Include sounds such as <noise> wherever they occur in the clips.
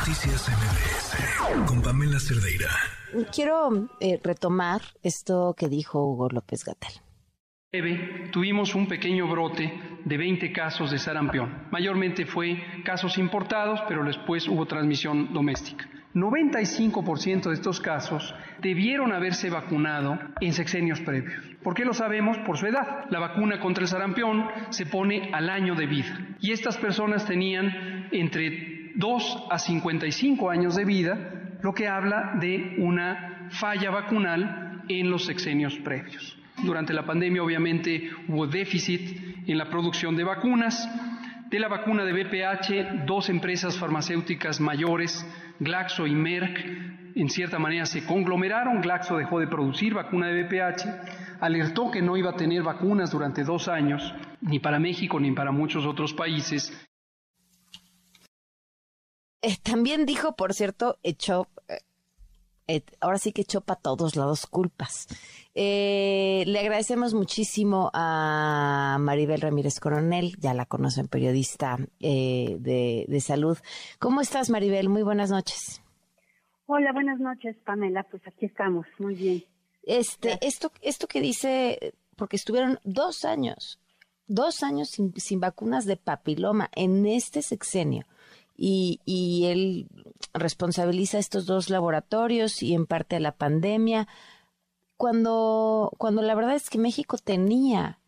Noticias MBS con Pamela Cerdeira. Quiero eh, retomar esto que dijo Hugo López Gatel. Tuvimos un pequeño brote de 20 casos de sarampión. Mayormente fue casos importados, pero después hubo transmisión doméstica. 95% de estos casos debieron haberse vacunado en sexenios previos. ¿Por qué lo sabemos? Por su edad. La vacuna contra el sarampión se pone al año de vida. Y estas personas tenían entre 2 a 55 años de vida, lo que habla de una falla vacunal en los sexenios previos. Durante la pandemia obviamente hubo déficit en la producción de vacunas. De la vacuna de BPH, dos empresas farmacéuticas mayores Glaxo y Merck en cierta manera se conglomeraron, Glaxo dejó de producir vacuna de VPH, alertó que no iba a tener vacunas durante dos años, ni para México ni para muchos otros países. Eh, también dijo, por cierto, echó, eh, eh, ahora sí que echó para todos lados culpas. le agradecemos muchísimo a Maribel Ramírez Coronel, ya la conocen, periodista de, de salud. ¿Cómo estás, Maribel? Muy buenas noches. Hola, buenas noches, Pamela. Pues aquí estamos, muy bien. Este, esto, esto que dice, porque estuvieron dos años, dos años sin, sin vacunas de papiloma en este sexenio y, y él responsabiliza a estos dos laboratorios y en parte a la pandemia, cuando, cuando la verdad es que México tenía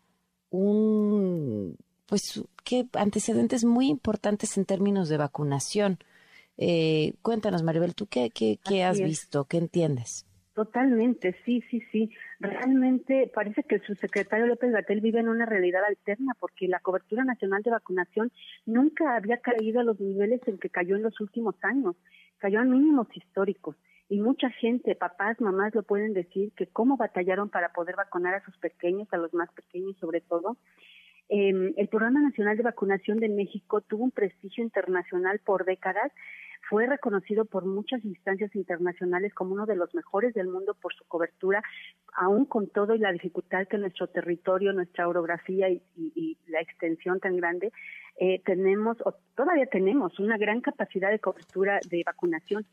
un, pues, que antecedentes muy importantes en términos de vacunación. Eh, cuéntanos, Maribel, ¿tú qué, qué, qué has visto? ¿Qué entiendes? Totalmente, sí, sí, sí. Realmente parece que el subsecretario López Gatel vive en una realidad alterna porque la cobertura nacional de vacunación nunca había caído a los niveles en que cayó en los últimos años. Cayó a mínimos históricos. Y mucha gente, papás, mamás, lo pueden decir que cómo batallaron para poder vacunar a sus pequeños, a los más pequeños sobre todo. Eh, el Programa Nacional de Vacunación de México tuvo un prestigio internacional por décadas fue reconocido por muchas instancias internacionales como uno de los mejores del mundo por su cobertura, aún con todo y la dificultad que nuestro territorio, nuestra orografía y, la extensión tan grande, eh, tenemos, o todavía tenemos, una gran capacidad de cobertura de vacunación.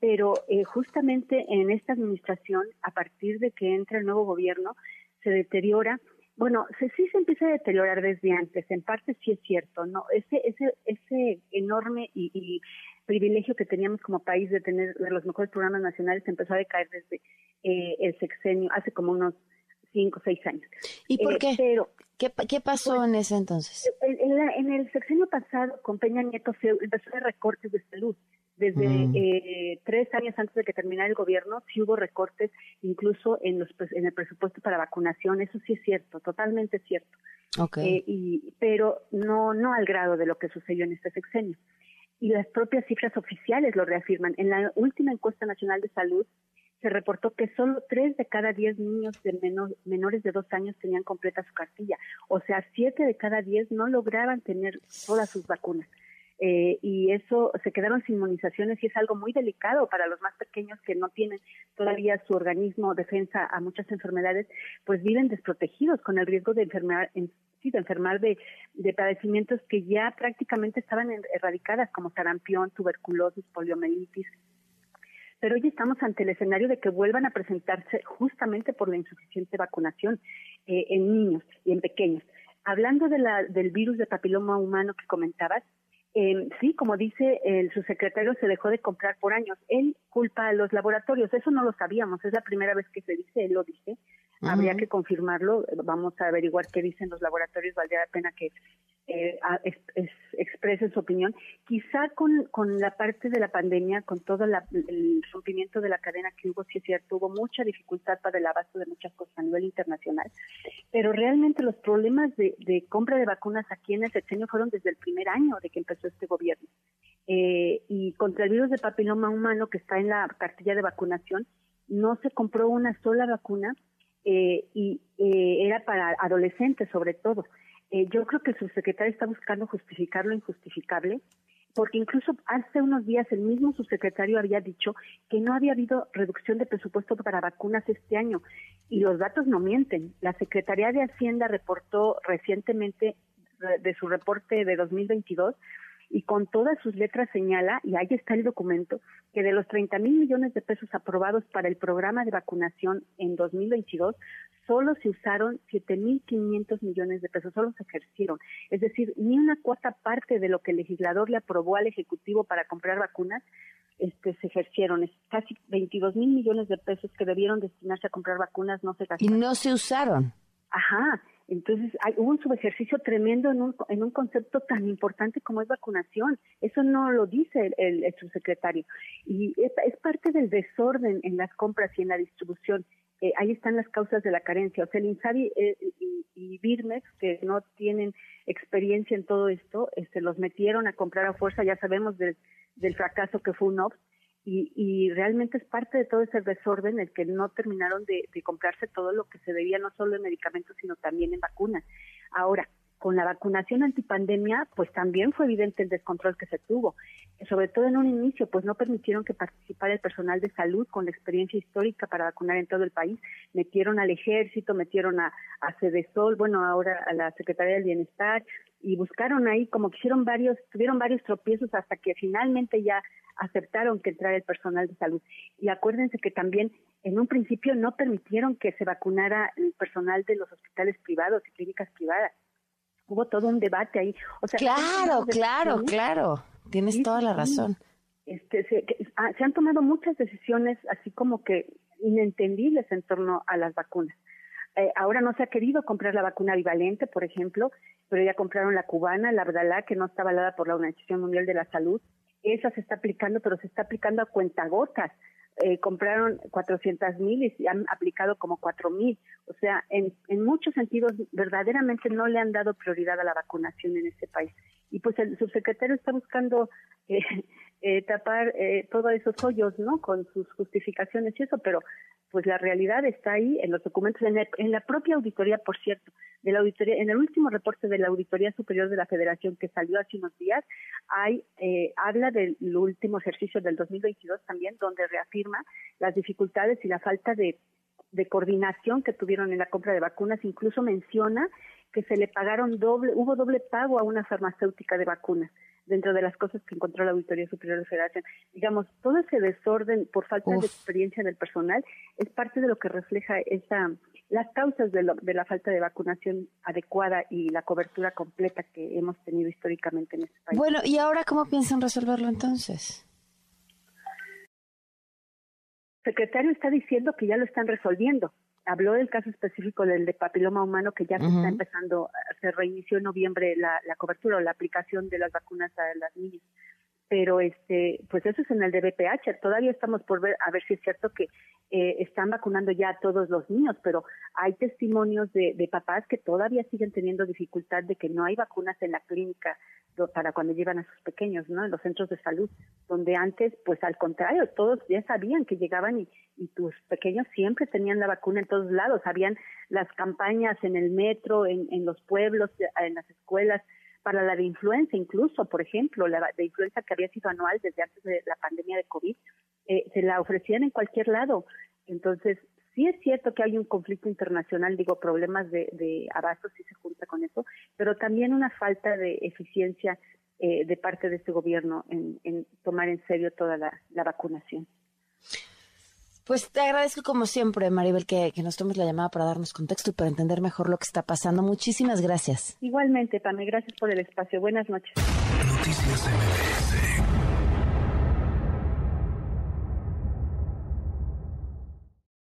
Pero eh, justamente en esta administración, a partir de que entra el nuevo gobierno, se deteriora bueno, se, sí se empieza a deteriorar desde antes, en parte sí es cierto, ¿no? Ese, ese, ese enorme y, privilegio que teníamos como país de tener de los mejores programas nacionales empezó a decaer desde eh, el sexenio, hace como unos cinco o seis años. ¿Y por qué? Pero, ¿Qué, ¿Qué, pasó pues, en ese entonces? En, el sexenio pasado, con Peña Nieto, se empezó a recortes de salud. Desde mm. eh, tres años antes de que terminara el gobierno, sí hubo recortes, incluso en, los, en el presupuesto para vacunación. Eso sí es cierto, totalmente cierto. Okay. Eh, y, pero no, no al grado de lo que sucedió en este sexenio y las propias cifras oficiales lo reafirman. En la última encuesta nacional de salud se reportó que solo tres de cada diez niños de menores de dos años tenían completa su cartilla, o sea, siete de cada diez no lograban tener todas sus vacunas. Eh, y eso se quedaron sin inmunizaciones y es algo muy delicado para los más pequeños que no tienen todavía su organismo defensa a muchas enfermedades, pues viven desprotegidos con el riesgo de enfermar, de enfermar de, padecimientos que ya prácticamente estaban erradicadas, como sarampión, tuberculosis, poliomielitis. Pero hoy estamos ante el escenario de que vuelvan a presentarse justamente por la insuficiente vacunación eh, en niños y en pequeños. Hablando de la, del virus de papiloma humano que comentabas, eh, sí, como dice el subsecretario, se dejó de comprar por años. Él culpa a los laboratorios, eso no lo sabíamos, es la primera vez que se dice, él lo dice, habría que confirmarlo, vamos a averiguar qué dicen los laboratorios, valdría la pena que eh, expresen su opinión. Quizá con, con la parte de la pandemia, con todo el rompimiento de la cadena que hubo, sí es cierto, hubo mucha dificultad para el abasto de muchas cosas a nivel internacional, pero realmente los problemas de, de compra de vacunas aquí en el sexenio fueron desde el primer año de que empezó este gobierno. Eh, y contra el virus de papiloma humano que está en la cartilla de vacunación, no se compró una sola vacuna eh, y eh, era para adolescentes sobre todo. Eh, yo creo que el subsecretario está buscando justificar lo injustificable, porque incluso hace unos días el mismo subsecretario había dicho que no había habido reducción de presupuesto para vacunas este año y los datos no mienten. La Secretaría de Hacienda reportó recientemente de su reporte de 2022 y con todas sus letras señala, y ahí está el documento, que de los 30 mil millones de pesos aprobados para el programa de vacunación en 2022, solo se usaron 7.500 millones de pesos, solo se ejercieron. Es decir, ni una cuarta parte de lo que el legislador le aprobó al Ejecutivo para comprar vacunas este, se ejercieron. Es casi 22 mil millones de pesos que debieron destinarse a comprar vacunas no se gastaron. Y no se usaron. Ajá. Entonces, hay, hubo un subejercicio tremendo en un, en un concepto tan importante como es vacunación. Eso no lo dice el, subsecretario. Y es, parte del desorden en las compras y en la distribución. Eh, ahí están las causas de la carencia. O sea, el INSABI eh, y, y, que no tienen experiencia en todo esto, este, los metieron a comprar a fuerza. Ya sabemos del, del fracaso que fue un OPS y, y, realmente es parte de todo ese desorden el que no terminaron de, de, comprarse todo lo que se debía no solo en medicamentos sino también en vacunas. Ahora, con la vacunación antipandemia, pues también fue evidente el descontrol que se tuvo, sobre todo en un inicio, pues no permitieron que participara el personal de salud con la experiencia histórica para vacunar en todo el país, metieron al ejército, metieron a, a Cedesol, bueno, ahora a la Secretaría del Bienestar, y buscaron ahí como que hicieron varios, tuvieron varios tropiezos hasta que finalmente ya aceptaron que entrara el personal de salud. Y acuérdense que también en un principio no permitieron que se vacunara el personal de los hospitales privados y clínicas privadas hubo todo un debate ahí. O sea, claro, claro, claro. Tienes toda la razón. Este, se, ah, se, han tomado muchas decisiones así como que inentendibles en torno a las vacunas. Eh, ahora no se ha querido comprar la vacuna bivalente, por ejemplo, pero ya compraron la cubana, la Abdalá, que no está avalada por la Organización Mundial de la Salud. Esa se está aplicando, pero se está aplicando a cuentagotas eh, compraron 400 mil y han aplicado como 4 mil. O sea, en, en muchos sentidos, verdaderamente no le han dado prioridad a la vacunación en este país. Y pues el subsecretario está buscando eh, <laughs> eh, tapar eh, todos esos hoyos, ¿no? Con sus justificaciones y eso, pero pues la realidad está ahí en los documentos, en, en, la propia auditoría, por cierto, de la auditoría, en el último reporte de la Auditoría Superior de la Federación que salió hace unos días, hay, eh, habla del último ejercicio del 2022 también, donde reafirma las dificultades y la falta de, de coordinación que tuvieron en la compra de vacunas, incluso menciona que se le pagaron doble, hubo doble pago a una farmacéutica de vacunas dentro de las cosas que encontró la Auditoría Superior de Federación. Digamos, todo ese desorden por falta Uf. de experiencia del personal es parte de lo que refleja esa las causas de, lo, de, la falta de vacunación adecuada y la cobertura completa que hemos tenido históricamente en este país. Bueno, ¿y ahora cómo piensan resolverlo entonces? El secretario está diciendo que ya lo están resolviendo habló del caso específico del de papiloma humano que ya se uh -huh. está empezando, se reinició en noviembre la, la cobertura o la aplicación de las vacunas a las niñas. Pero este, pues eso es en el de BPH. Todavía estamos por ver a ver si es cierto que eh, están vacunando ya a todos los niños, pero hay testimonios de, de papás que todavía siguen teniendo dificultad de que no hay vacunas en la clínica para cuando llevan a sus pequeños, ¿no? En los centros de salud, donde antes, pues al contrario, todos ya sabían que llegaban y, y tus pequeños siempre tenían la vacuna en todos lados, habían las campañas en el metro, en, en los pueblos, en las escuelas, para la de influenza incluso, por ejemplo, la de influenza que había sido anual desde antes de la pandemia de COVID, eh, se la ofrecían en cualquier lado. Entonces, sí es cierto que hay un conflicto internacional, digo, problemas de, de abasto sí se junta con eso, pero también una falta de eficiencia eh, de parte de este gobierno en, tomar en serio toda la, vacunación. Pues te agradezco como siempre, Maribel, que, que, nos tomes la llamada para darnos contexto y para entender mejor lo que está pasando. Muchísimas gracias. Igualmente, Pame, gracias por el espacio. Buenas noches. Noticias MBS